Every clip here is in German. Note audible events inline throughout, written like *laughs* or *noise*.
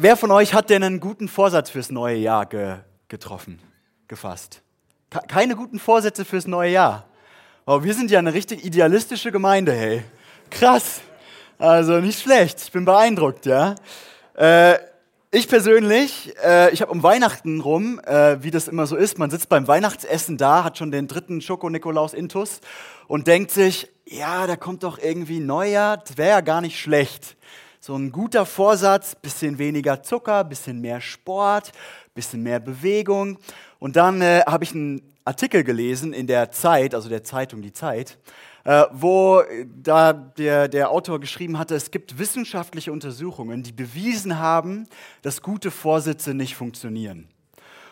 wer von euch hat denn einen guten Vorsatz fürs neue Jahr ge getroffen, gefasst? Keine guten Vorsätze fürs neue Jahr. Oh, wir sind ja eine richtig idealistische Gemeinde, hey. Krass. Also nicht schlecht. Ich bin beeindruckt, ja. Äh, ich persönlich, äh, ich habe um Weihnachten rum, äh, wie das immer so ist, man sitzt beim Weihnachtsessen da, hat schon den dritten Schoko-Nikolaus Intus und denkt sich, ja, da kommt doch irgendwie Neujahr, das wäre ja gar nicht schlecht. So ein guter Vorsatz, bisschen weniger Zucker, bisschen mehr Sport, bisschen mehr Bewegung. Und dann äh, habe ich einen Artikel gelesen in der Zeit, also der Zeitung Die Zeit, äh, wo da der, der Autor geschrieben hatte, es gibt wissenschaftliche Untersuchungen, die bewiesen haben, dass gute Vorsätze nicht funktionieren.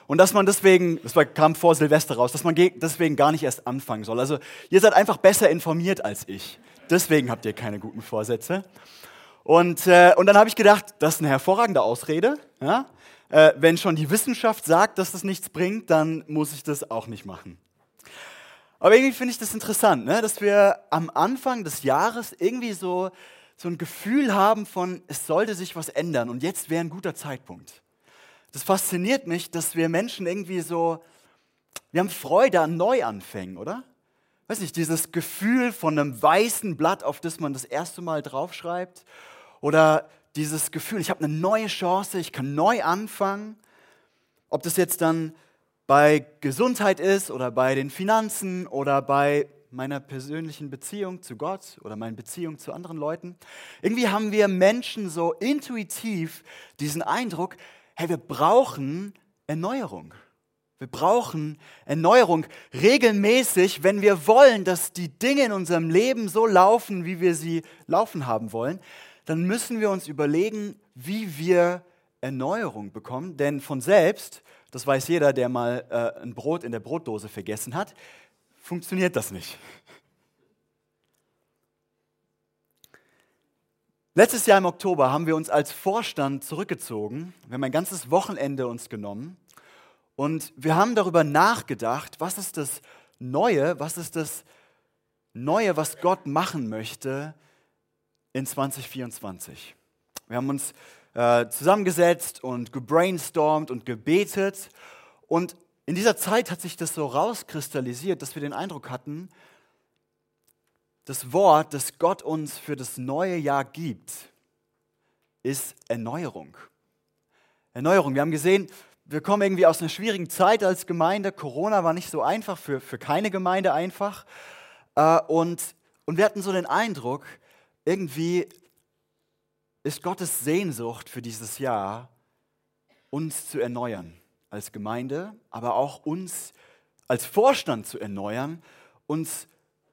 Und dass man deswegen, das kam vor Silvester raus, dass man deswegen gar nicht erst anfangen soll. Also ihr seid einfach besser informiert als ich. Deswegen habt ihr keine guten Vorsätze. Und, äh, und dann habe ich gedacht, das ist eine hervorragende Ausrede. Ja? Äh, wenn schon die Wissenschaft sagt, dass das nichts bringt, dann muss ich das auch nicht machen. Aber irgendwie finde ich das interessant, ne? dass wir am Anfang des Jahres irgendwie so, so ein Gefühl haben von, es sollte sich was ändern und jetzt wäre ein guter Zeitpunkt. Das fasziniert mich, dass wir Menschen irgendwie so, wir haben Freude an Neuanfängen, oder? Weiß nicht, dieses Gefühl von einem weißen Blatt, auf das man das erste Mal draufschreibt, oder dieses Gefühl, ich habe eine neue Chance, ich kann neu anfangen. Ob das jetzt dann bei Gesundheit ist oder bei den Finanzen oder bei meiner persönlichen Beziehung zu Gott oder meiner Beziehung zu anderen Leuten. Irgendwie haben wir Menschen so intuitiv diesen Eindruck, hey, wir brauchen Erneuerung. Wir brauchen Erneuerung regelmäßig, wenn wir wollen, dass die Dinge in unserem Leben so laufen, wie wir sie laufen haben wollen dann müssen wir uns überlegen, wie wir Erneuerung bekommen. Denn von selbst, das weiß jeder, der mal äh, ein Brot in der Brotdose vergessen hat, funktioniert das nicht. Letztes Jahr im Oktober haben wir uns als Vorstand zurückgezogen. Wir haben ein ganzes Wochenende uns genommen und wir haben darüber nachgedacht, was ist das Neue, was ist das Neue, was Gott machen möchte in 2024. Wir haben uns äh, zusammengesetzt und gebrainstormt und gebetet. Und in dieser Zeit hat sich das so rauskristallisiert, dass wir den Eindruck hatten, das Wort, das Gott uns für das neue Jahr gibt, ist Erneuerung. Erneuerung. Wir haben gesehen, wir kommen irgendwie aus einer schwierigen Zeit als Gemeinde. Corona war nicht so einfach, für, für keine Gemeinde einfach. Äh, und, und wir hatten so den Eindruck, irgendwie ist Gottes Sehnsucht für dieses Jahr, uns zu erneuern als Gemeinde, aber auch uns als Vorstand zu erneuern, uns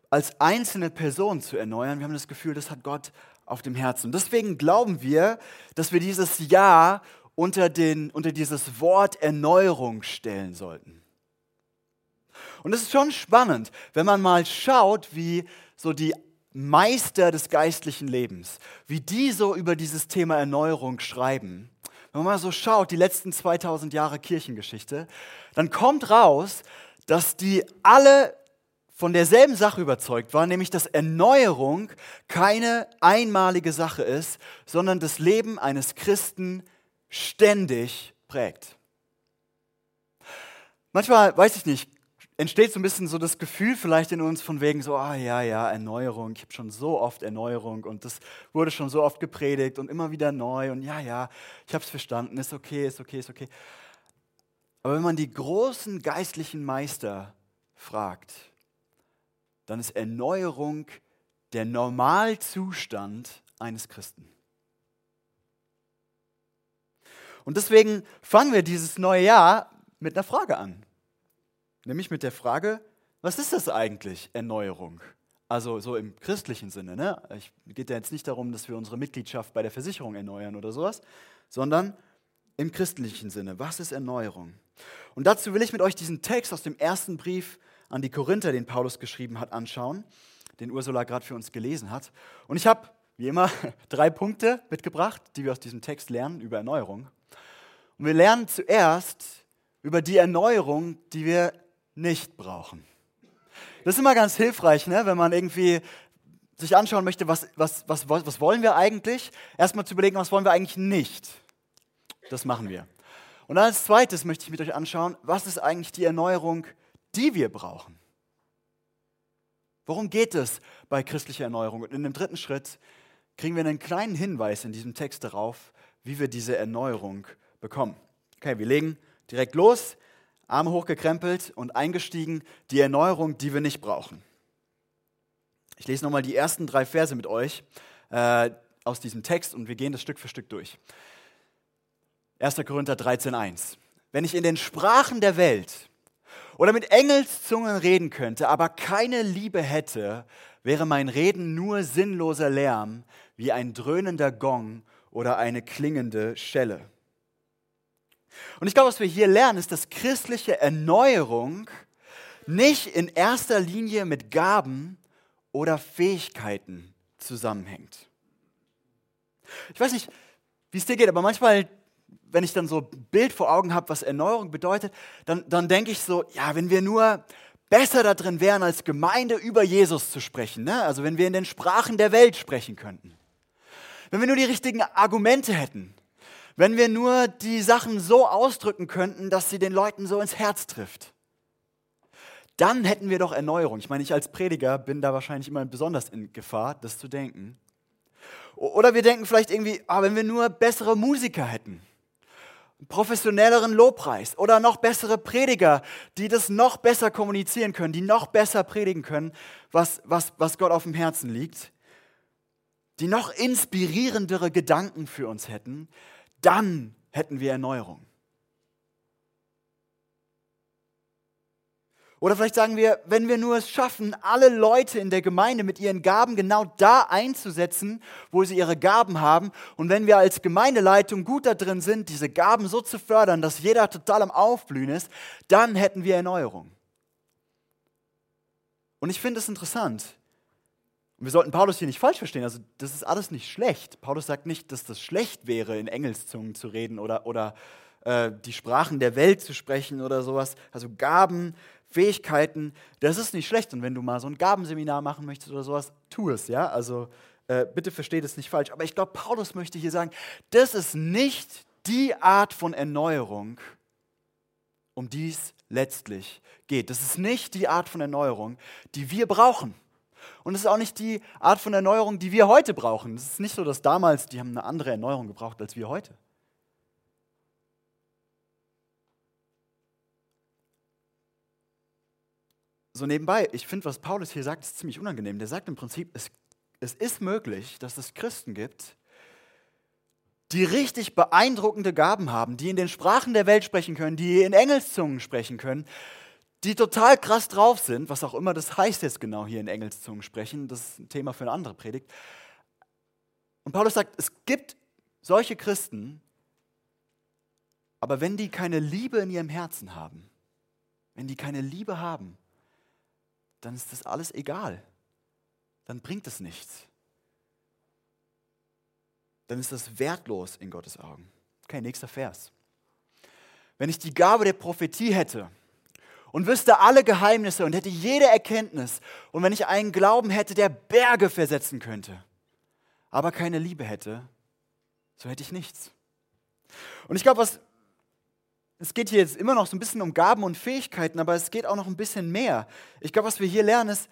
als einzelne Person zu erneuern. Wir haben das Gefühl, das hat Gott auf dem Herzen. Und deswegen glauben wir, dass wir dieses Jahr unter, den, unter dieses Wort Erneuerung stellen sollten. Und es ist schon spannend, wenn man mal schaut, wie so die Meister des geistlichen Lebens, wie die so über dieses Thema Erneuerung schreiben, wenn man mal so schaut, die letzten 2000 Jahre Kirchengeschichte, dann kommt raus, dass die alle von derselben Sache überzeugt waren, nämlich dass Erneuerung keine einmalige Sache ist, sondern das Leben eines Christen ständig prägt. Manchmal, weiß ich nicht, entsteht so ein bisschen so das Gefühl vielleicht in uns von wegen so, ah ja, ja, Erneuerung, ich habe schon so oft Erneuerung und das wurde schon so oft gepredigt und immer wieder neu und ja, ja, ich habe es verstanden, ist okay, ist okay, ist okay. Aber wenn man die großen geistlichen Meister fragt, dann ist Erneuerung der Normalzustand eines Christen. Und deswegen fangen wir dieses neue Jahr mit einer Frage an. Nämlich mit der Frage, was ist das eigentlich, Erneuerung? Also so im christlichen Sinne. Ne? Es geht ja jetzt nicht darum, dass wir unsere Mitgliedschaft bei der Versicherung erneuern oder sowas, sondern im christlichen Sinne. Was ist Erneuerung? Und dazu will ich mit euch diesen Text aus dem ersten Brief an die Korinther, den Paulus geschrieben hat, anschauen, den Ursula gerade für uns gelesen hat. Und ich habe, wie immer, *laughs* drei Punkte mitgebracht, die wir aus diesem Text lernen über Erneuerung. Und wir lernen zuerst über die Erneuerung, die wir nicht brauchen. Das ist immer ganz hilfreich, ne? wenn man irgendwie sich anschauen möchte, was, was, was, was wollen wir eigentlich, erstmal zu überlegen, was wollen wir eigentlich nicht. Das machen wir. Und als zweites möchte ich mit euch anschauen, was ist eigentlich die Erneuerung, die wir brauchen? Worum geht es bei christlicher Erneuerung? Und in dem dritten Schritt kriegen wir einen kleinen Hinweis in diesem Text darauf, wie wir diese Erneuerung bekommen. Okay, wir legen direkt los, Arme hochgekrempelt und eingestiegen, die Erneuerung, die wir nicht brauchen. Ich lese nochmal die ersten drei Verse mit euch äh, aus diesem Text und wir gehen das Stück für Stück durch. 1. Korinther 13.1. Wenn ich in den Sprachen der Welt oder mit Engelszungen reden könnte, aber keine Liebe hätte, wäre mein Reden nur sinnloser Lärm, wie ein dröhnender Gong oder eine klingende Schelle. Und ich glaube, was wir hier lernen, ist, dass christliche Erneuerung nicht in erster Linie mit Gaben oder Fähigkeiten zusammenhängt. Ich weiß nicht, wie es dir geht, aber manchmal wenn ich dann so ein Bild vor Augen habe, was Erneuerung bedeutet, dann, dann denke ich so, ja, wenn wir nur besser da drin wären, als Gemeinde über Jesus zu sprechen, ne? also wenn wir in den Sprachen der Welt sprechen könnten, wenn wir nur die richtigen Argumente hätten, wenn wir nur die Sachen so ausdrücken könnten, dass sie den Leuten so ins Herz trifft, dann hätten wir doch Erneuerung. Ich meine, ich als Prediger bin da wahrscheinlich immer besonders in Gefahr, das zu denken. Oder wir denken vielleicht irgendwie, ah, wenn wir nur bessere Musiker hätten, professionelleren Lobpreis oder noch bessere Prediger, die das noch besser kommunizieren können, die noch besser predigen können, was, was, was Gott auf dem Herzen liegt, die noch inspirierendere Gedanken für uns hätten, dann hätten wir Erneuerung. Oder vielleicht sagen wir, wenn wir nur es schaffen, alle Leute in der Gemeinde mit ihren Gaben genau da einzusetzen, wo sie ihre Gaben haben, und wenn wir als Gemeindeleitung gut da drin sind, diese Gaben so zu fördern, dass jeder total am Aufblühen ist, dann hätten wir Erneuerung. Und ich finde es interessant. Wir sollten Paulus hier nicht falsch verstehen. Also, das ist alles nicht schlecht. Paulus sagt nicht, dass das schlecht wäre, in Engelszungen zu reden oder, oder äh, die Sprachen der Welt zu sprechen oder sowas. Also, Gaben Fähigkeiten, das ist nicht schlecht. Und wenn du mal so ein Gabenseminar machen möchtest oder sowas, tu es, ja. Also äh, bitte versteht es nicht falsch. Aber ich glaube, Paulus möchte hier sagen, das ist nicht die Art von Erneuerung, um die es letztlich geht. Das ist nicht die Art von Erneuerung, die wir brauchen. Und es ist auch nicht die Art von Erneuerung, die wir heute brauchen. Es ist nicht so, dass damals die haben eine andere Erneuerung gebraucht als wir heute. so nebenbei, ich finde, was Paulus hier sagt, ist ziemlich unangenehm. Der sagt im Prinzip, es, es ist möglich, dass es Christen gibt, die richtig beeindruckende Gaben haben, die in den Sprachen der Welt sprechen können, die in Engelszungen sprechen können, die total krass drauf sind, was auch immer das heißt jetzt genau hier in Engelszungen sprechen, das ist ein Thema für eine andere Predigt. Und Paulus sagt, es gibt solche Christen, aber wenn die keine Liebe in ihrem Herzen haben, wenn die keine Liebe haben, dann ist das alles egal. Dann bringt es nichts. Dann ist das wertlos in Gottes Augen. Okay, nächster Vers. Wenn ich die Gabe der Prophetie hätte und wüsste alle Geheimnisse und hätte jede Erkenntnis und wenn ich einen Glauben hätte, der Berge versetzen könnte, aber keine Liebe hätte, so hätte ich nichts. Und ich glaube, was es geht hier jetzt immer noch so ein bisschen um Gaben und Fähigkeiten, aber es geht auch noch ein bisschen mehr. Ich glaube, was wir hier lernen, ist,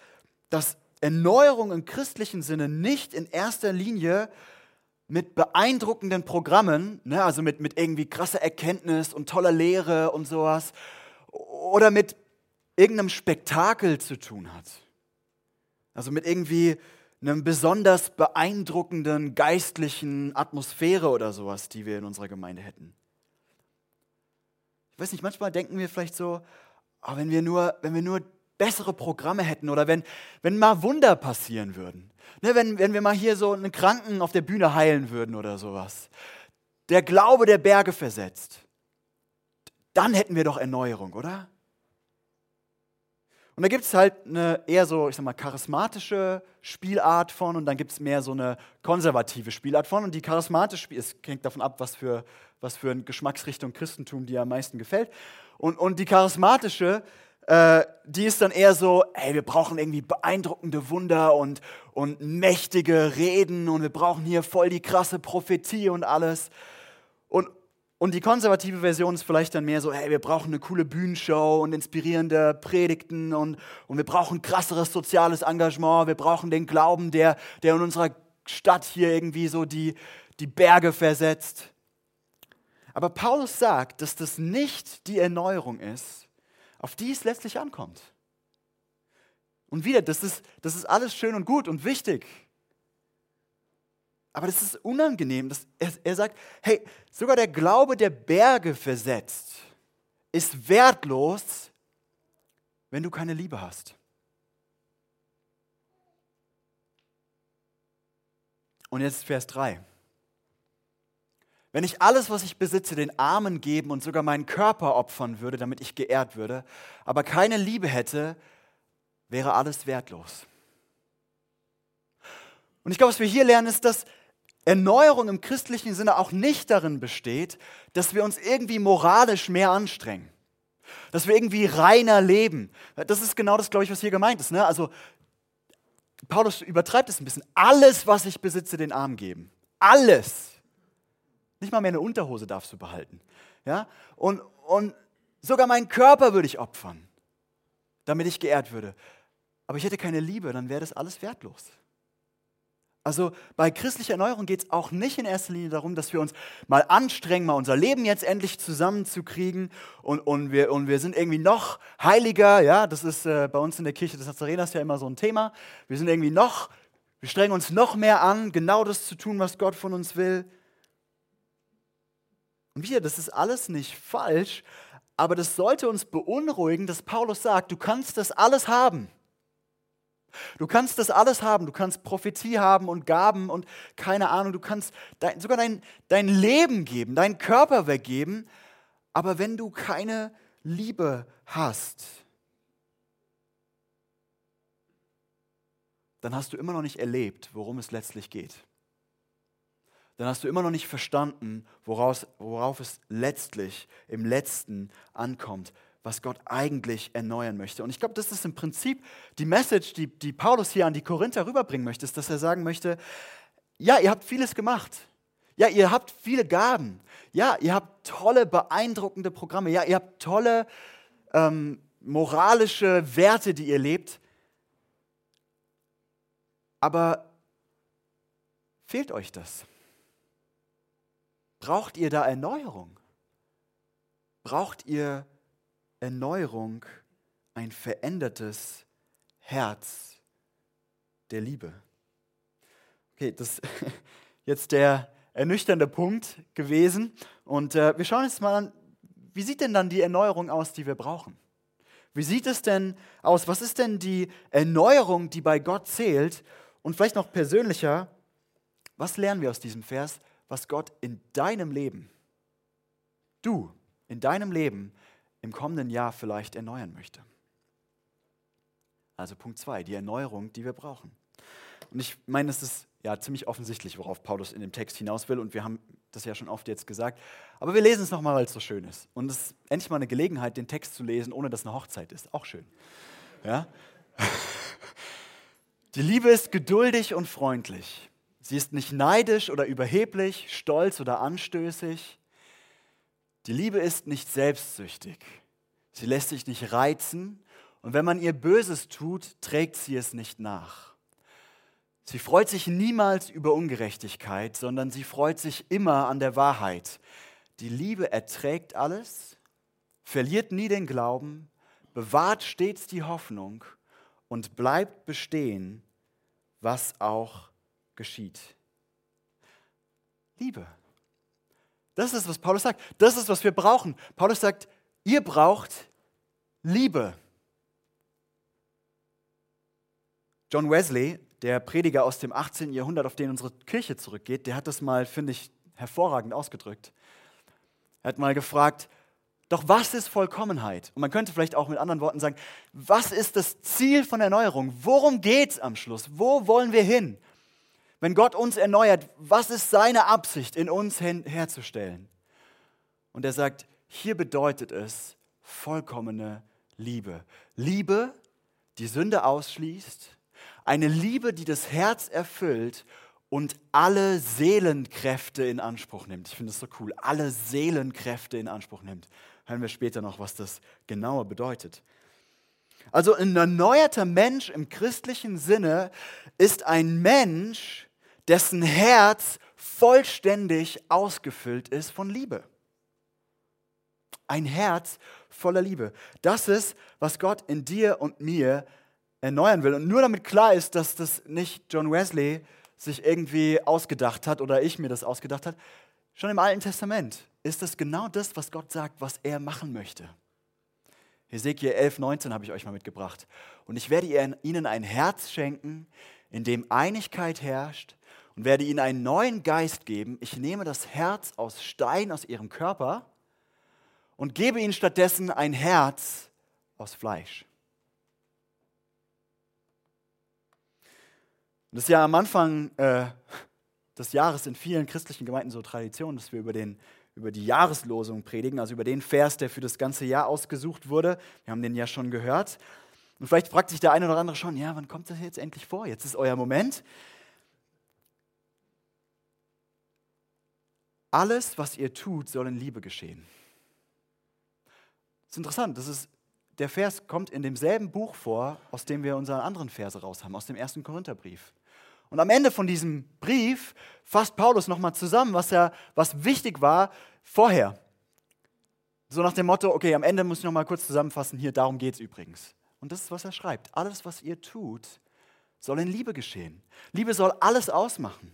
dass Erneuerung im christlichen Sinne nicht in erster Linie mit beeindruckenden Programmen, ne, also mit, mit irgendwie krasser Erkenntnis und toller Lehre und sowas, oder mit irgendeinem Spektakel zu tun hat. Also mit irgendwie einem besonders beeindruckenden geistlichen Atmosphäre oder sowas, die wir in unserer Gemeinde hätten. Ich weiß nicht, manchmal denken wir vielleicht so, oh, wenn, wir nur, wenn wir nur bessere Programme hätten oder wenn, wenn mal Wunder passieren würden. Ne, wenn, wenn wir mal hier so einen Kranken auf der Bühne heilen würden oder sowas. Der Glaube der Berge versetzt. Dann hätten wir doch Erneuerung, oder? Und da gibt es halt eine eher so, ich sag mal, charismatische Spielart von und dann gibt es mehr so eine konservative Spielart von. Und die charismatische Spiel, es hängt davon ab, was für, was für eine Geschmacksrichtung Christentum dir am meisten gefällt. Und, und die charismatische, äh, die ist dann eher so, ey, wir brauchen irgendwie beeindruckende Wunder und, und mächtige Reden und wir brauchen hier voll die krasse Prophetie und alles. Und, Und die konservative Version ist vielleicht dann mehr so, hey, wir brauchen eine coole Bühnenshow und inspirierende Predigten und, und wir brauchen krasseres soziales Engagement, wir brauchen den Glauben, der, der in unserer Stadt hier irgendwie so die, die Berge versetzt. Aber Paulus sagt, dass das nicht die Erneuerung ist, auf die es letztlich ankommt. Und wieder, das ist, das ist alles schön und gut und wichtig. Aber das ist unangenehm. Das, er, er sagt, hey, sogar der Glaube, der Berge versetzt, ist wertlos, wenn du keine Liebe hast. Und jetzt Vers 3. Wenn ich alles, was ich besitze, den Armen geben und sogar meinen Körper opfern würde, damit ich geehrt würde, aber keine Liebe hätte, wäre alles wertlos. Und ich glaube, was wir hier lernen, ist, dass Erneuerung im christlichen Sinne auch nicht darin besteht, dass wir uns irgendwie moralisch mehr anstrengen. Dass wir irgendwie reiner leben. Das ist genau das, glaube ich, was hier gemeint ist. Ne? Also, Paulus übertreibt es ein bisschen. Alles, was ich besitze, den Armen geben. Alles. Nicht mal mehr eine Unterhose darfst du behalten. Ja? Und, und sogar meinen Körper würde ich opfern, damit ich geehrt würde. Aber ich hätte keine Liebe, dann wäre das alles wertlos. Also bei christlicher Erneuerung geht es auch nicht in erster Linie darum, dass wir uns mal anstrengen, mal unser Leben jetzt endlich zusammenzukriegen und, und, wir, und wir sind irgendwie noch heiliger. Ja, das ist äh, bei uns in der Kirche des Nazareners ja immer so ein Thema. Wir sind irgendwie noch, wir strengen uns noch mehr an, genau das zu tun, was Gott von uns will. Und wieder, das ist alles nicht falsch, aber das sollte uns beunruhigen, dass Paulus sagt, du kannst das alles haben. Du kannst das alles haben. Du kannst Prophetie haben und Gaben und keine Ahnung. Du kannst dein, sogar dein, dein Leben geben, deinen Körper weggeben. Aber wenn du keine Liebe hast, dann hast du immer noch nicht erlebt, worum es letztlich geht. Dann hast du immer noch nicht verstanden, woraus, worauf es letztlich im letzten ankommt was Gott eigentlich erneuern möchte. Und ich glaube, das ist im Prinzip die Message, die, die Paulus hier an die Korinther rüberbringen möchte, ist, dass er sagen möchte, ja, ihr habt vieles gemacht. Ja, ihr habt viele Gaben. Ja, ihr habt tolle, beeindruckende Programme. Ja, ihr habt tolle ähm, moralische Werte, die ihr lebt. Aber fehlt euch das? Braucht ihr da Erneuerung? Braucht ihr Erneuerung, ein verändertes Herz der Liebe. Okay, das ist *laughs* jetzt der ernüchternde Punkt gewesen. Und äh, wir schauen uns mal an, wie sieht denn dann die Erneuerung aus, die wir brauchen? Wie sieht es denn aus? Was ist denn die Erneuerung, die bei Gott zählt? Und vielleicht noch persönlicher, was lernen wir aus diesem Vers, was Gott in deinem Leben, du in deinem Leben im kommenden Jahr vielleicht erneuern möchte. Also Punkt zwei, die Erneuerung, die wir brauchen. Und ich meine, es ist ja ziemlich offensichtlich, worauf Paulus in dem Text hinaus will. Und wir haben das ja schon oft jetzt gesagt. Aber wir lesen es nochmal, weil es so schön ist. Und es ist endlich mal eine Gelegenheit, den Text zu lesen, ohne dass eine Hochzeit ist. Auch schön. Ja? *laughs* Die Liebe ist geduldig und freundlich. Sie ist nicht neidisch oder überheblich, stolz oder anstößig. Die Liebe ist nicht selbstsüchtig. Sie lässt sich nicht reizen und wenn man ihr Böses tut, trägt sie es nicht nach. Sie freut sich niemals über Ungerechtigkeit, sondern sie freut sich immer an der Wahrheit. Die Liebe erträgt alles, verliert nie den Glauben, bewahrt stets die Hoffnung und bleibt bestehen, was auch geschieht. Liebe. Das ist, was Paulus sagt. Das ist, was wir brauchen. Paulus sagt, ihr braucht Liebe. John Wesley, der Prediger aus dem 18. Jahrhundert, auf den unsere Kirche zurückgeht, der hat das mal, finde ich, hervorragend ausgedrückt. Er hat mal gefragt, doch was ist Vollkommenheit? Und man könnte vielleicht auch mit anderen Worten sagen, was ist das Ziel von Erneuerung? Worum geht es am Schluss? Wo wollen wir hin? Wenn Gott uns erneuert, was ist seine Absicht, in uns herzustellen? Und er sagt, hier bedeutet es vollkommene Liebe. Liebe, die Sünde ausschließt, eine Liebe, die das Herz erfüllt und alle Seelenkräfte in Anspruch nimmt. Ich finde das so cool. Alle Seelenkräfte in Anspruch nimmt. Hören wir später noch, was das genauer bedeutet. Also ein erneuerter Mensch im christlichen Sinne ist ein Mensch, dessen Herz vollständig ausgefüllt ist von Liebe. Ein Herz voller Liebe. Das ist, was Gott in dir und mir erneuern will. Und nur damit klar ist, dass das nicht John Wesley sich irgendwie ausgedacht hat oder ich mir das ausgedacht hat, schon im Alten Testament ist das genau das, was Gott sagt, was er machen möchte. Hesekiel 11, 19 habe ich euch mal mitgebracht. Und ich werde ihnen ein Herz schenken, in dem Einigkeit herrscht und werde ihnen einen neuen Geist geben. Ich nehme das Herz aus Stein aus ihrem Körper und gebe ihnen stattdessen ein Herz aus Fleisch. das ist ja am Anfang äh, des Jahres in vielen christlichen Gemeinden so Tradition, dass wir über, den, über die Jahreslosung predigen, also über den Vers, der für das ganze Jahr ausgesucht wurde. Wir haben den ja schon gehört. Und vielleicht fragt sich der eine oder andere schon, ja, wann kommt das jetzt endlich vor? Jetzt ist euer Moment. Alles, was ihr tut, soll in Liebe geschehen. Das ist interessant, das ist, der Vers kommt in demselben Buch vor, aus dem wir unsere anderen Verse raus haben, aus dem ersten Korintherbrief. Und am Ende von diesem Brief fasst Paulus nochmal zusammen, was, er, was wichtig war vorher. So nach dem Motto, okay, am Ende muss ich nochmal kurz zusammenfassen, hier, darum geht es übrigens. Und das ist, was er schreibt. Alles, was ihr tut, soll in Liebe geschehen. Liebe soll alles ausmachen.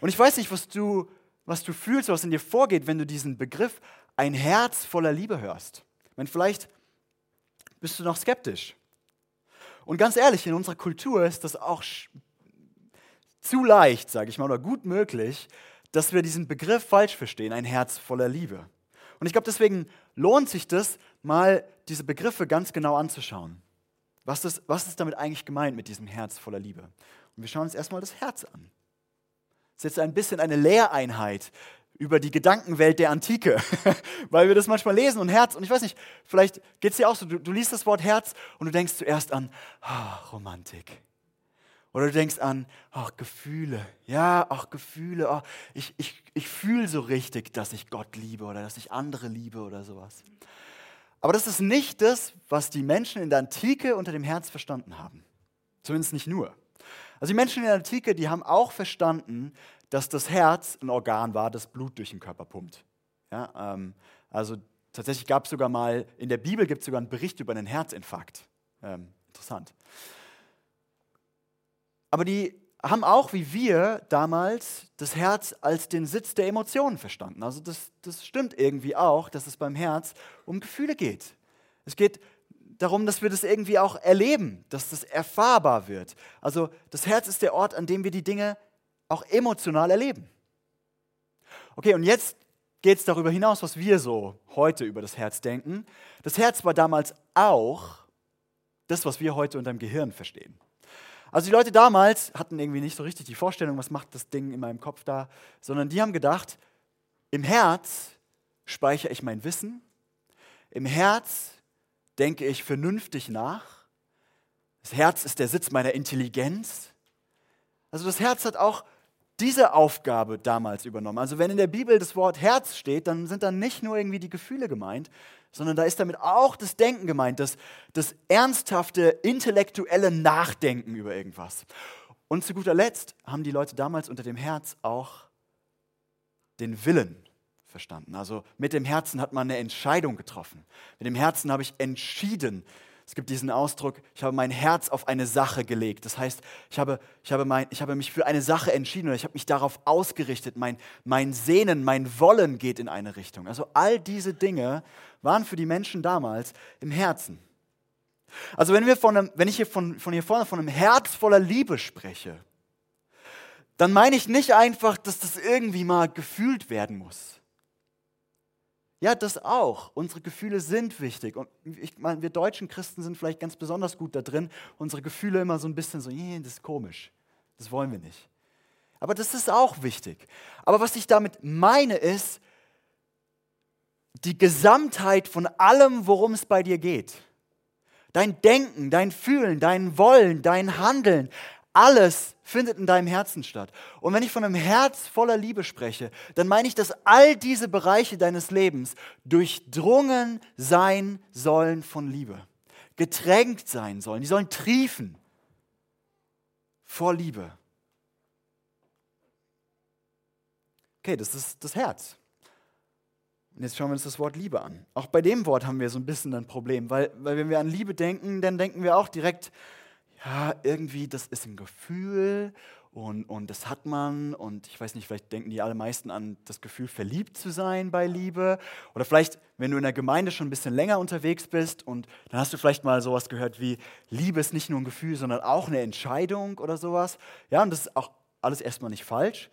Und ich weiß nicht, was du, was du fühlst, was in dir vorgeht, wenn du diesen Begriff ein Herz voller Liebe hörst. Wenn vielleicht bist du noch skeptisch. Und ganz ehrlich, in unserer Kultur ist das auch zu leicht, sage ich mal, oder gut möglich, dass wir diesen Begriff falsch verstehen, ein Herz voller Liebe. Und ich glaube, deswegen lohnt sich das, mal diese Begriffe ganz genau anzuschauen. Was ist, was ist damit eigentlich gemeint mit diesem Herz voller Liebe? Und wir schauen uns erstmal das Herz an. Ist jetzt ein bisschen eine Lehreinheit über die Gedankenwelt der Antike, *laughs* weil wir das manchmal lesen und Herz, und ich weiß nicht, vielleicht geht es dir auch so, du, du, liest das Wort Herz und du denkst zuerst an oh, Romantik. Oder du denkst an ach, Gefühle. Ja, ach, Gefühle. Oh, ich ich, ich fühle so richtig, dass ich Gott liebe oder dass ich andere liebe oder sowas. Aber das ist nicht das, was die Menschen in der Antike unter dem Herz verstanden haben. Zumindest nicht nur. Also die Menschen in der Antike, die haben auch verstanden, dass das Herz ein Organ war, das Blut durch den Körper pumpt. Ja, ähm, also tatsächlich gab es sogar mal, in der Bibel gibt es sogar einen Bericht über einen Herzinfarkt. Ähm, interessant. Aber die haben auch, wie wir damals, das Herz als den Sitz der Emotionen verstanden. Also das, das stimmt irgendwie auch, dass es beim Herz um Gefühle geht. Es geht darum, dass wir das irgendwie auch erleben, dass das erfahrbar wird. Also das Herz ist der Ort, an dem wir die Dinge auch emotional erleben. Okay, und jetzt geht es darüber hinaus, was wir so heute über das Herz denken. Das Herz war damals auch das, was wir heute unter dem Gehirn verstehen. Also die Leute damals hatten irgendwie nicht so richtig die Vorstellung, was macht das Ding in meinem Kopf da, sondern die haben gedacht, im Herz speichere ich mein Wissen, im Herz denke ich vernünftig nach, das Herz ist der Sitz meiner Intelligenz. Also das Herz hat auch diese Aufgabe damals übernommen. Also wenn in der Bibel das Wort Herz steht, dann sind da nicht nur irgendwie die Gefühle gemeint, sondern da ist damit auch das Denken gemeint, das, das ernsthafte, intellektuelle Nachdenken über irgendwas. Und zu guter Letzt haben die Leute damals unter dem Herz auch den Willen verstanden. Also mit dem Herzen hat man eine Entscheidung getroffen. Mit dem Herzen habe ich entschieden, es gibt diesen Ausdruck, ich habe mein Herz auf eine Sache gelegt. Das heißt, ich habe, ich habe, mein, ich habe mich für eine Sache entschieden oder ich habe mich darauf ausgerichtet. Mein, mein Sehnen, mein Wollen geht in eine Richtung. Also all diese Dinge waren für die Menschen damals im Herzen. Also wenn, wir von einem, wenn ich hier von, von hier vorne von einem Herz voller Liebe spreche, dann meine ich nicht einfach, dass das irgendwie mal gefühlt werden muss. Ja, das auch. Unsere Gefühle sind wichtig. Und ich meine, wir deutschen Christen sind vielleicht ganz besonders gut da drin, unsere Gefühle immer so ein bisschen so, das ist komisch. Das wollen wir nicht. Aber das ist auch wichtig. Aber was ich damit meine, ist die Gesamtheit von allem, worum es bei dir geht. Dein Denken, dein Fühlen, dein Wollen, dein Handeln, Alles findet in deinem Herzen statt. Und wenn ich von einem Herz voller Liebe spreche, dann meine ich, dass all diese Bereiche deines Lebens durchdrungen sein sollen von Liebe. Getränkt sein sollen. Die sollen triefen vor Liebe. Okay, das ist das Herz. Und jetzt schauen wir uns das Wort Liebe an. Auch bei dem Wort haben wir so ein bisschen ein Problem, weil, weil wenn wir an Liebe denken, dann denken wir auch direkt, ja, irgendwie, das ist ein Gefühl und, und das hat man und ich weiß nicht, vielleicht denken die allermeisten an das Gefühl, verliebt zu sein bei Liebe oder vielleicht, wenn du in der Gemeinde schon ein bisschen länger unterwegs bist und dann hast du vielleicht mal sowas gehört wie, Liebe ist nicht nur ein Gefühl, sondern auch eine Entscheidung oder sowas. Ja, und das ist auch alles erstmal nicht falsch.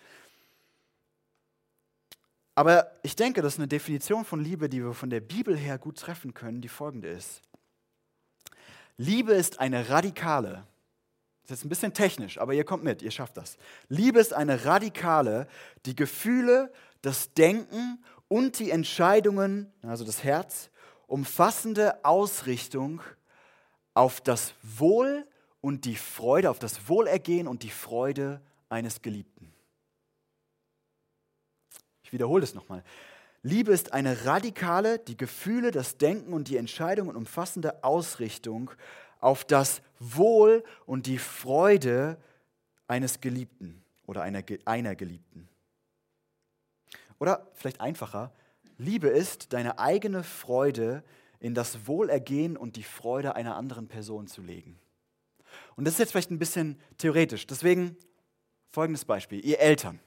Aber ich denke, das ist eine Definition von Liebe, die wir von der Bibel her gut treffen können, die folgende ist. Liebe ist eine radikale, das ist jetzt ein bisschen technisch, aber ihr kommt mit, ihr schafft das. Liebe ist eine radikale, die Gefühle, das Denken und die Entscheidungen, also das Herz, umfassende Ausrichtung auf das Wohl und die Freude, auf das Wohlergehen und die Freude eines Geliebten. Ich wiederhole es nochmal. Liebe ist eine radikale, die Gefühle, das Denken und die Entscheidungen umfassende Ausrichtung auf das Wohl und die Freude eines Geliebten oder einer, einer Geliebten. Oder vielleicht einfacher, Liebe ist deine eigene Freude in das Wohlergehen und die Freude einer anderen Person zu legen. Und das ist jetzt vielleicht ein bisschen theoretisch. Deswegen folgendes Beispiel. Ihr Eltern.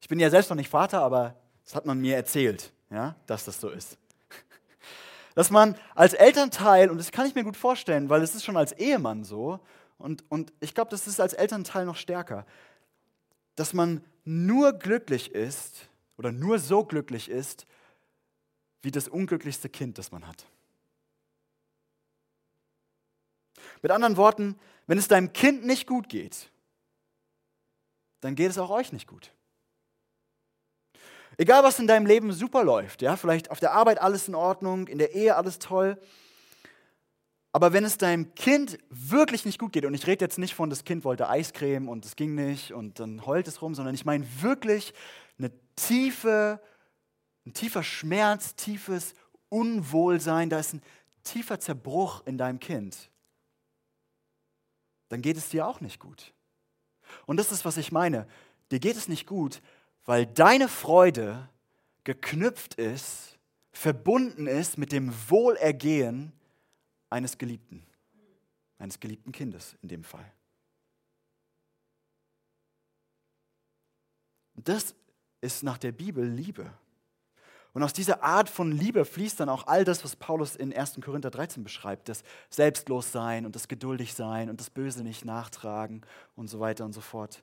Ich bin ja selbst noch nicht Vater, aber das hat man mir erzählt, ja, dass das so ist. *laughs* Dass man als Elternteil, und das kann ich mir gut vorstellen, weil es ist schon als Ehemann so, und, und ich glaube, das ist als Elternteil noch stärker, dass man nur glücklich ist oder nur so glücklich ist, wie das unglücklichste Kind, das man hat. Mit anderen Worten, wenn es deinem Kind nicht gut geht, dann geht es auch euch nicht gut. Egal, was in deinem Leben super läuft, ja, vielleicht auf der Arbeit alles in Ordnung, in der Ehe alles toll. Aber wenn es deinem Kind wirklich nicht gut geht, und ich rede jetzt nicht von, das Kind wollte Eiscreme und es ging nicht und dann heult es rum, sondern ich meine wirklich eine tiefe, ein tiefer Schmerz, tiefes Unwohlsein, da ist ein tiefer Zerbruch in deinem Kind, dann geht es dir auch nicht gut. Und das ist, was ich meine. Dir geht es nicht gut, weil deine Freude geknüpft ist, verbunden ist mit dem Wohlergehen eines Geliebten, eines geliebten Kindes in dem Fall. Das ist nach der Bibel Liebe. Und aus dieser Art von Liebe fließt dann auch all das, was Paulus in 1. Korinther 13 beschreibt, das Selbstlossein und das Geduldigsein und das Böse nicht nachtragen und so weiter und so fort.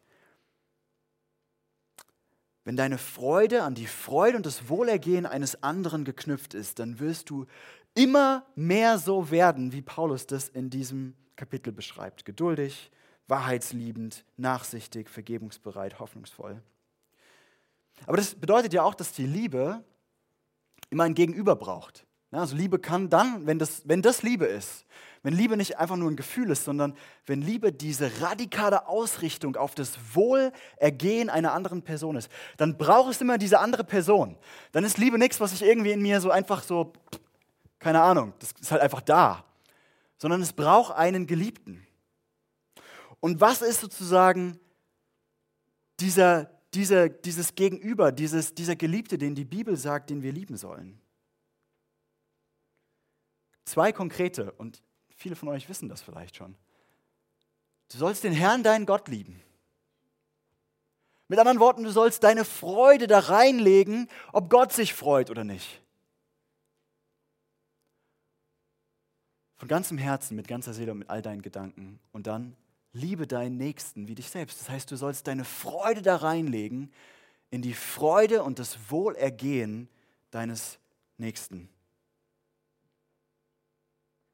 Wenn deine Freude an die Freude und das Wohlergehen eines anderen geknüpft ist, dann wirst du immer mehr so werden, wie Paulus das in diesem Kapitel beschreibt. Geduldig, wahrheitsliebend, nachsichtig, vergebungsbereit, hoffnungsvoll. Aber das bedeutet ja auch, dass die Liebe immer ein Gegenüber braucht. Also Liebe kann dann, wenn das, wenn das Liebe ist, wenn Liebe nicht einfach nur ein Gefühl ist, sondern wenn Liebe diese radikale Ausrichtung auf das Wohlergehen einer anderen Person ist, dann braucht es immer diese andere Person. Dann ist Liebe nichts, was ich irgendwie in mir so einfach so, keine Ahnung, das ist halt einfach da. Sondern es braucht einen Geliebten. Und was ist sozusagen dieser, dieser, dieses Gegenüber, dieses, dieser Geliebte, den die Bibel sagt, den wir lieben sollen? Zwei konkrete, und Viele von euch wissen das vielleicht schon. Du sollst den Herrn, deinen Gott lieben. Mit anderen Worten, du sollst deine Freude da reinlegen, ob Gott sich freut oder nicht. Von ganzem Herzen, mit ganzer Seele und mit all deinen Gedanken. Und dann liebe deinen Nächsten wie dich selbst. Das heißt, du sollst deine Freude da reinlegen in die Freude und das Wohlergehen deines Nächsten.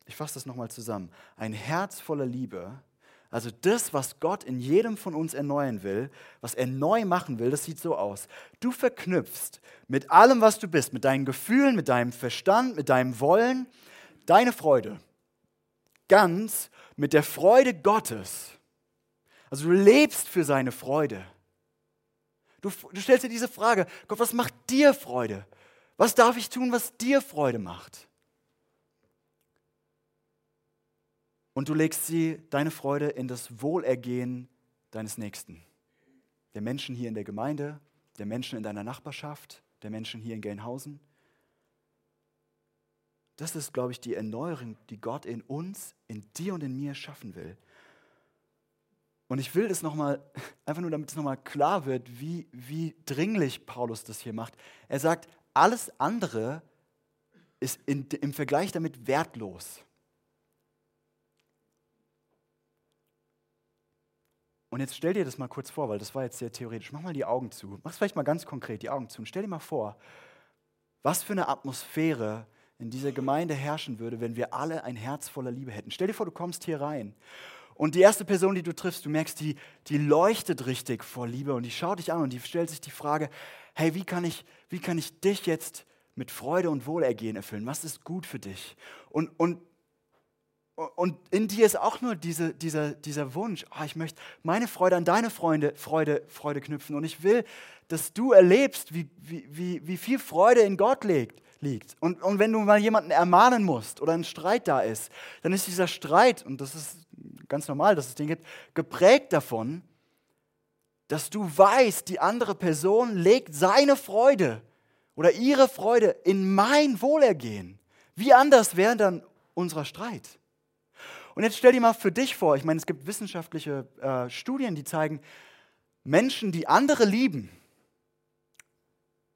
Ich fasse das nochmal zusammen. Ein Herz voller Liebe, also das, was Gott in jedem von uns erneuern will, was er neu machen will, das sieht so aus. Du verknüpfst mit allem, was du bist, mit deinen Gefühlen, mit deinem Verstand, mit deinem Wollen, deine Freude. Ganz mit der Freude Gottes Also du lebst für seine Freude. Du, du stellst dir diese Frage, Gott, was macht dir Freude? Was darf ich tun, was dir Freude macht? Und du legst sie, deine Freude, in das Wohlergehen deines Nächsten. Der Menschen hier in der Gemeinde, der Menschen in deiner Nachbarschaft, der Menschen hier in Gelnhausen. Das ist, glaube ich, die Erneuerung, die Gott in uns, in dir und in mir schaffen will. Und ich will das nochmal, *laughs* einfach nur damit es nochmal klar wird, wie, wie dringlich Paulus das hier macht. Er sagt, alles andere ist in, im Vergleich damit wertlos. Und jetzt stell dir das mal kurz vor, weil das war jetzt sehr theoretisch. Mach mal die Augen zu. Mach es vielleicht mal ganz konkret, die Augen zu. Und stell dir mal vor, was für eine Atmosphäre in dieser Gemeinde herrschen würde, wenn wir alle ein Herz voller Liebe hätten. Stell dir vor, du kommst hier rein und die erste Person, die du triffst, du merkst, die, die leuchtet richtig vor Liebe und die schaut dich an und die stellt sich die Frage, hey, wie kann ich, wie kann ich dich jetzt mit Freude und Wohlergehen erfüllen? Was ist gut für dich? Und, und, und in dir ist auch nur diese, dieser, dieser Wunsch, oh, ich möchte meine Freude an deine Freunde, Freude, Freude knüpfen und ich will, dass du erlebst, wie, wie, wie, viel Freude in Gott liegt liegt. Und, und wenn du mal jemanden ermahnen musst oder ein Streit da ist, dann ist dieser Streit, und das ist ganz normal, dass es den gibt, geprägt davon, dass du weißt, die andere Person legt seine Freude oder ihre Freude in mein Wohlergehen. Wie anders wäre dann unser Streit? Und jetzt stell dir mal für dich vor, ich meine, es gibt wissenschaftliche äh, Studien, die zeigen, Menschen, die andere lieben,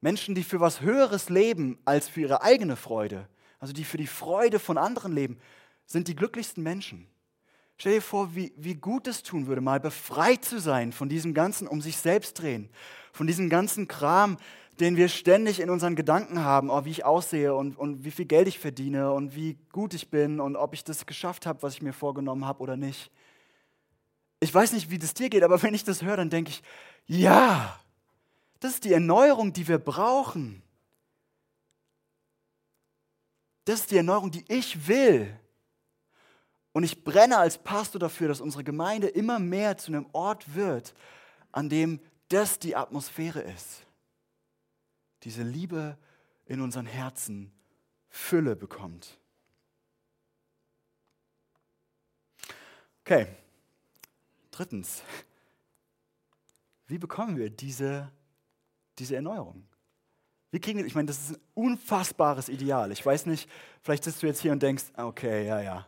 Menschen, die für was Höheres leben als für ihre eigene Freude, also die für die Freude von anderen leben, sind die glücklichsten Menschen. Stell dir vor, wie, wie gut es tun würde, mal befreit zu sein von diesem ganzen um sich selbst drehen, von diesem ganzen Kram, den wir ständig in unseren Gedanken haben, oh, wie ich aussehe und, und wie viel Geld ich verdiene und wie gut ich bin und ob ich das geschafft habe, was ich mir vorgenommen habe oder nicht. Ich weiß nicht, wie das dir geht, aber *laughs* wenn ich das höre, dann denke ich, ja, das ist die Erneuerung, die wir brauchen. Das ist die Erneuerung, die ich will. Und ich brenne als Pastor dafür, dass unsere Gemeinde immer mehr zu einem Ort wird, an dem das die Atmosphäre ist. Diese Liebe in unseren Herzen Fülle bekommt. Okay, drittens, wie bekommen wir diese diese Erneuerung? Wie kriegen wir, ich meine, das ist ein unfassbares Ideal. Ich weiß nicht, vielleicht sitzt du jetzt hier und denkst, okay, ja, ja,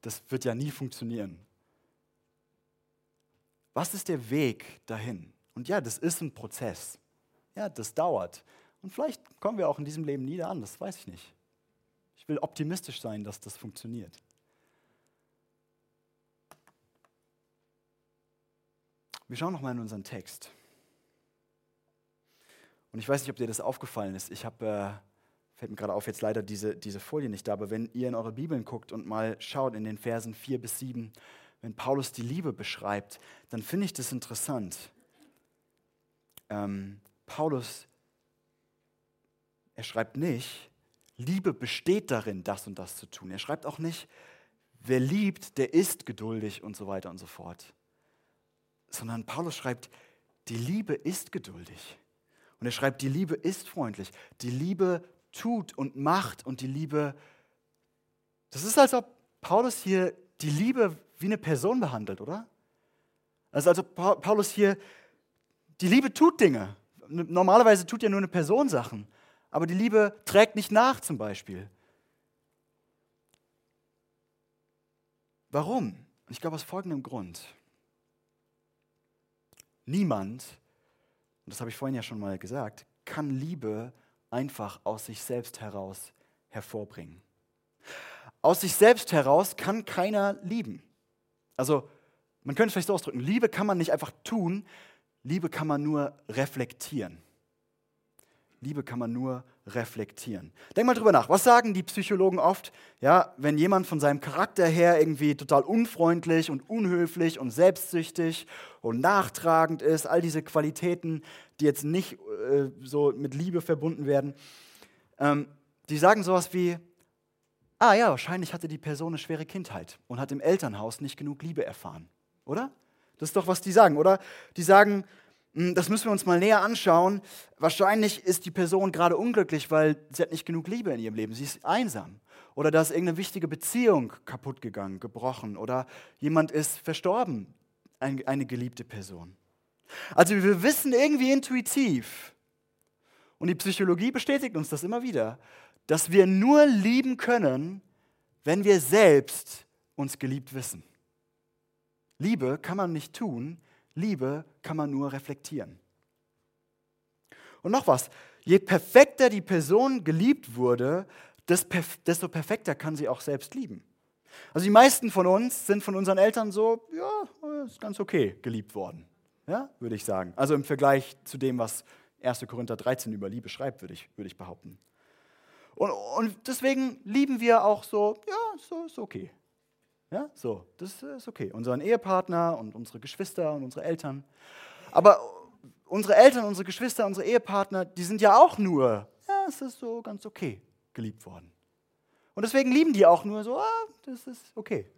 das wird ja nie funktionieren. Was ist der Weg dahin? Und ja, das ist ein Prozess. Ja, das dauert. Und vielleicht kommen wir auch in diesem Leben nie da an, das weiß ich nicht. Ich will optimistisch sein, dass das funktioniert. Wir schauen nochmal in unseren Text. Und ich weiß nicht, ob dir das aufgefallen ist. Ich habe, äh, fällt mir gerade auf, jetzt leider diese, diese Folie nicht da, aber wenn ihr in eure Bibeln guckt und mal schaut in den Versen 4 bis 7, wenn Paulus die Liebe beschreibt, dann finde ich das interessant. Ähm, Paulus, er schreibt nicht, Liebe besteht darin, das und das zu tun. Er schreibt auch nicht, wer liebt, der ist geduldig und so weiter und so fort. Sondern Paulus schreibt, die Liebe ist geduldig. Und er schreibt, die Liebe ist freundlich. Die Liebe tut und macht und die Liebe, das ist, als ob Paulus hier die Liebe wie eine Person behandelt, oder? Also als ob Paulus hier, die Liebe tut Dinge. Normalerweise tut ja nur eine Person Sachen. Aber die Liebe trägt nicht nach zum Beispiel. Warum? Ich glaube aus folgendem Grund. Niemand und das habe ich vorhin ja schon mal gesagt, kann Liebe einfach aus sich selbst heraus hervorbringen. Aus sich selbst heraus kann keiner lieben. Also man könnte es vielleicht so ausdrücken, Liebe kann man nicht einfach tun, Liebe kann man nur reflektieren. Liebe kann man nur reflektieren. Denk mal drüber nach. Was sagen die Psychologen oft? Ja, wenn jemand von seinem Charakter her irgendwie total unfreundlich und unhöflich und selbstsüchtig und nachtragend ist, all diese Qualitäten, die jetzt nicht äh, so mit Liebe verbunden werden, ähm, die sagen sowas wie, ah ja, wahrscheinlich hatte die Person eine schwere Kindheit und hat im Elternhaus nicht genug Liebe erfahren, oder? Das ist doch, was die sagen, oder? Die sagen, das müssen wir uns mal näher anschauen. Wahrscheinlich ist die Person gerade unglücklich, weil sie hat nicht genug Liebe in ihrem Leben. Sie ist einsam. Oder da ist irgendeine wichtige Beziehung kaputt gegangen, gebrochen. Oder jemand ist verstorben, eine geliebte Person. Also wir wissen irgendwie intuitiv, und die Psychologie bestätigt uns das immer wieder, dass wir nur lieben können, wenn wir selbst uns geliebt wissen. Liebe kann man nicht tun, Liebe kann man nur reflektieren. Und noch was, je perfekter die Person geliebt wurde, desto perfekter kann sie auch selbst lieben. Also die meisten von uns sind von unseren Eltern so, ja, ist ganz okay geliebt worden, ja, würde ich sagen. Also im Vergleich zu dem, was 1. Korinther 13 über Liebe schreibt, würde ich, würde ich behaupten. Und, und deswegen lieben wir auch so, ja, so ist okay. Ja, so, das ist okay. Unseren Ehepartner und unsere Geschwister und unsere Eltern. Aber unsere Eltern, unsere Geschwister, unsere Ehepartner, die sind ja auch nur, ja, es ist so ganz okay geliebt worden. Und deswegen lieben die auch nur so, ah, das ist okay.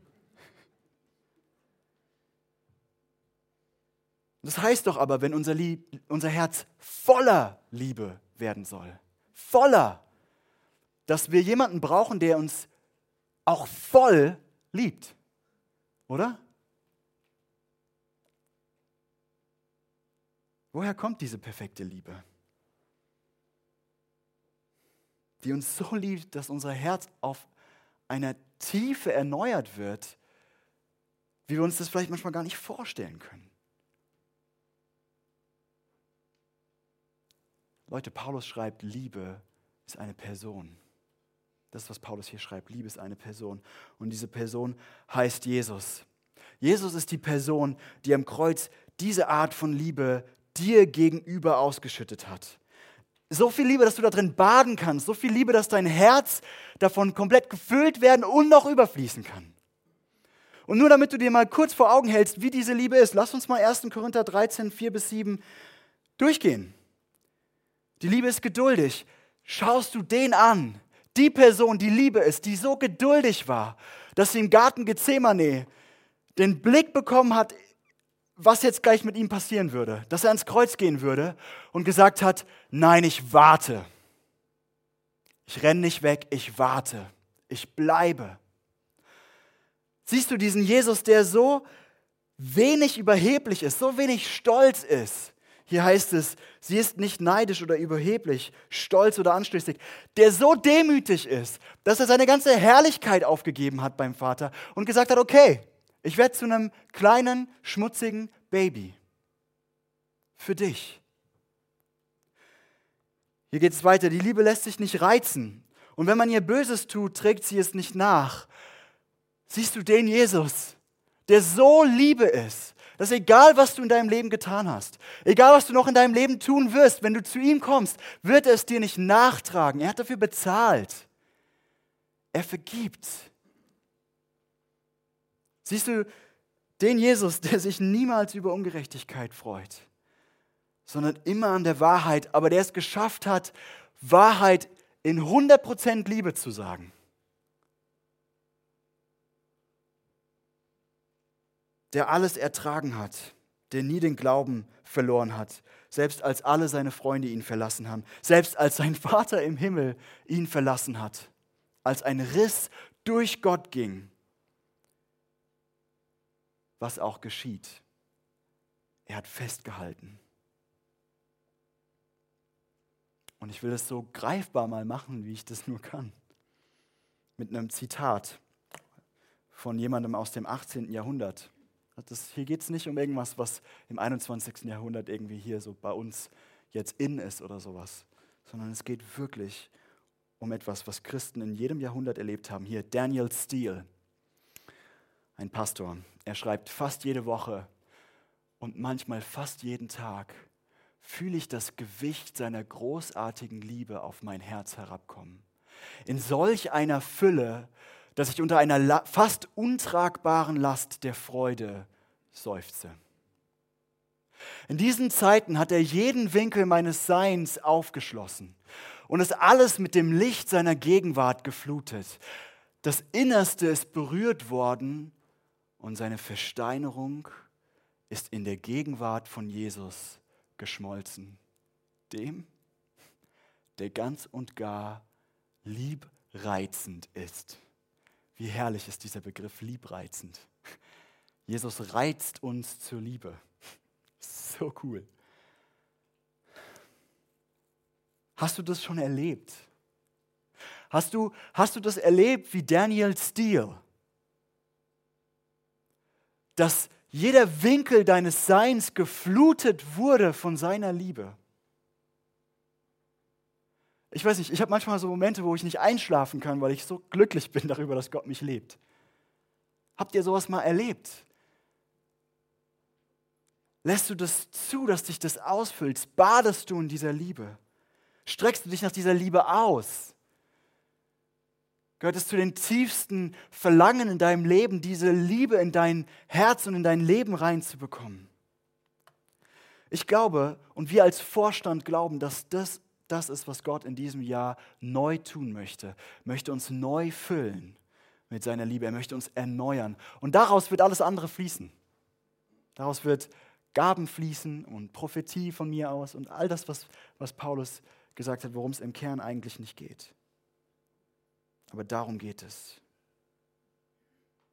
Das heißt doch aber, wenn unser, Lieb, unser Herz voller Liebe werden soll, voller, dass wir jemanden brauchen, der uns auch voll liebt. Oder? Woher kommt diese perfekte Liebe? Die uns so liebt, dass unser Herz auf einer Tiefe erneuert wird, wie wir uns das vielleicht manchmal gar nicht vorstellen können. Leute, Paulus schreibt, Liebe ist eine Person. Das ist, was Paulus hier schreibt. Liebe ist eine Person. Und diese Person heißt Jesus. Jesus ist die Person, die am Kreuz diese Art von Liebe dir gegenüber ausgeschüttet hat. So viel Liebe, dass du da drin baden kannst. So viel Liebe, dass dein Herz davon komplett gefüllt werden und noch überfließen kann. Und nur damit du dir mal kurz vor Augen hältst, wie diese Liebe ist, lass uns mal 1. Korinther 13, 4 bis 7 durchgehen. Die Liebe ist geduldig. Schaust du den an, die Person, die Liebe ist, die so geduldig war, dass sie im Garten Gethsemane den Blick bekommen hat, was jetzt gleich mit ihm passieren würde, dass er ans Kreuz gehen würde und gesagt hat, nein, ich warte. Ich renne nicht weg, ich warte. Ich bleibe. Siehst du diesen Jesus, der so wenig überheblich ist, so wenig stolz ist, hier heißt es, sie ist nicht neidisch oder überheblich, stolz oder anstößig, der so demütig ist, dass er seine ganze Herrlichkeit aufgegeben hat beim Vater und gesagt hat, okay, ich werde zu einem kleinen, schmutzigen Baby. Für dich. Hier geht es weiter. Die Liebe lässt sich nicht reizen. Und wenn man ihr Böses tut, trägt sie es nicht nach. Siehst du den Jesus, der so Liebe ist, dass egal, was du in deinem Leben getan hast, egal, was du noch in deinem Leben tun wirst, wenn du zu ihm kommst, wird er es dir nicht nachtragen. Er hat dafür bezahlt. Er vergibt. Siehst du, den Jesus, der sich niemals über Ungerechtigkeit freut, sondern immer an der Wahrheit, aber der es geschafft hat, Wahrheit in 100% Liebe zu sagen. Der alles ertragen hat, der nie den Glauben verloren hat, selbst als alle seine Freunde ihn verlassen haben, selbst als sein *laughs* Vater im Himmel ihn verlassen hat, als ein Riss durch Gott ging, was auch geschieht. Er hat festgehalten. Und ich will es so greifbar mal machen, wie ich das nur kann. Mit einem Zitat von jemandem aus dem 18. Jahrhundert. Das, hier geht es nicht um irgendwas, was im 21. Jahrhundert irgendwie hier so bei uns jetzt in ist oder sowas, sondern es geht wirklich um etwas, was Christen in jedem Jahrhundert erlebt haben. Hier Daniel Steele, ein Pastor. Er schreibt fast jede Woche und manchmal fast jeden Tag fühle ich das Gewicht seiner großartigen Liebe auf mein Herz herabkommen. In solch einer Fülle, dass ich unter einer fast untragbaren Last der Freude seufze. In diesen Zeiten hat er jeden Winkel meines Seins aufgeschlossen und es alles mit dem Licht seiner Gegenwart geflutet. Das Innerste ist berührt worden und seine Versteinerung ist in der Gegenwart von Jesus geschmolzen. Dem, der ganz und gar liebreizend ist. Wie herrlich ist dieser Begriff liebreizend. Jesus reizt uns zur Liebe. So cool. Hast du das schon erlebt? Hast du, hast du das erlebt wie Daniel Steele? Dass jeder Winkel deines Seins geflutet wurde von seiner Liebe. Ich weiß nicht, ich habe manchmal so Momente, wo ich nicht einschlafen kann, weil ich so glücklich bin darüber, dass Gott mich lebt. Habt ihr sowas mal erlebt? Lässt du das zu, dass dich das ausfüllt? Badest du in dieser Liebe? Streckst du dich nach dieser Liebe aus? Gehört es zu den tiefsten Verlangen in deinem Leben, diese Liebe in dein Herz und in dein Leben reinzubekommen? Ich glaube und wir als Vorstand glauben, dass das das ist, was Gott in diesem Jahr neu tun möchte. Möchte uns neu füllen mit seiner Liebe. Er möchte uns erneuern. Und daraus wird alles andere fließen. Daraus wird Gaben fließen und Prophetie von mir aus und all das, was, was Paulus gesagt hat, worum es im Kern eigentlich nicht geht. Aber darum geht es.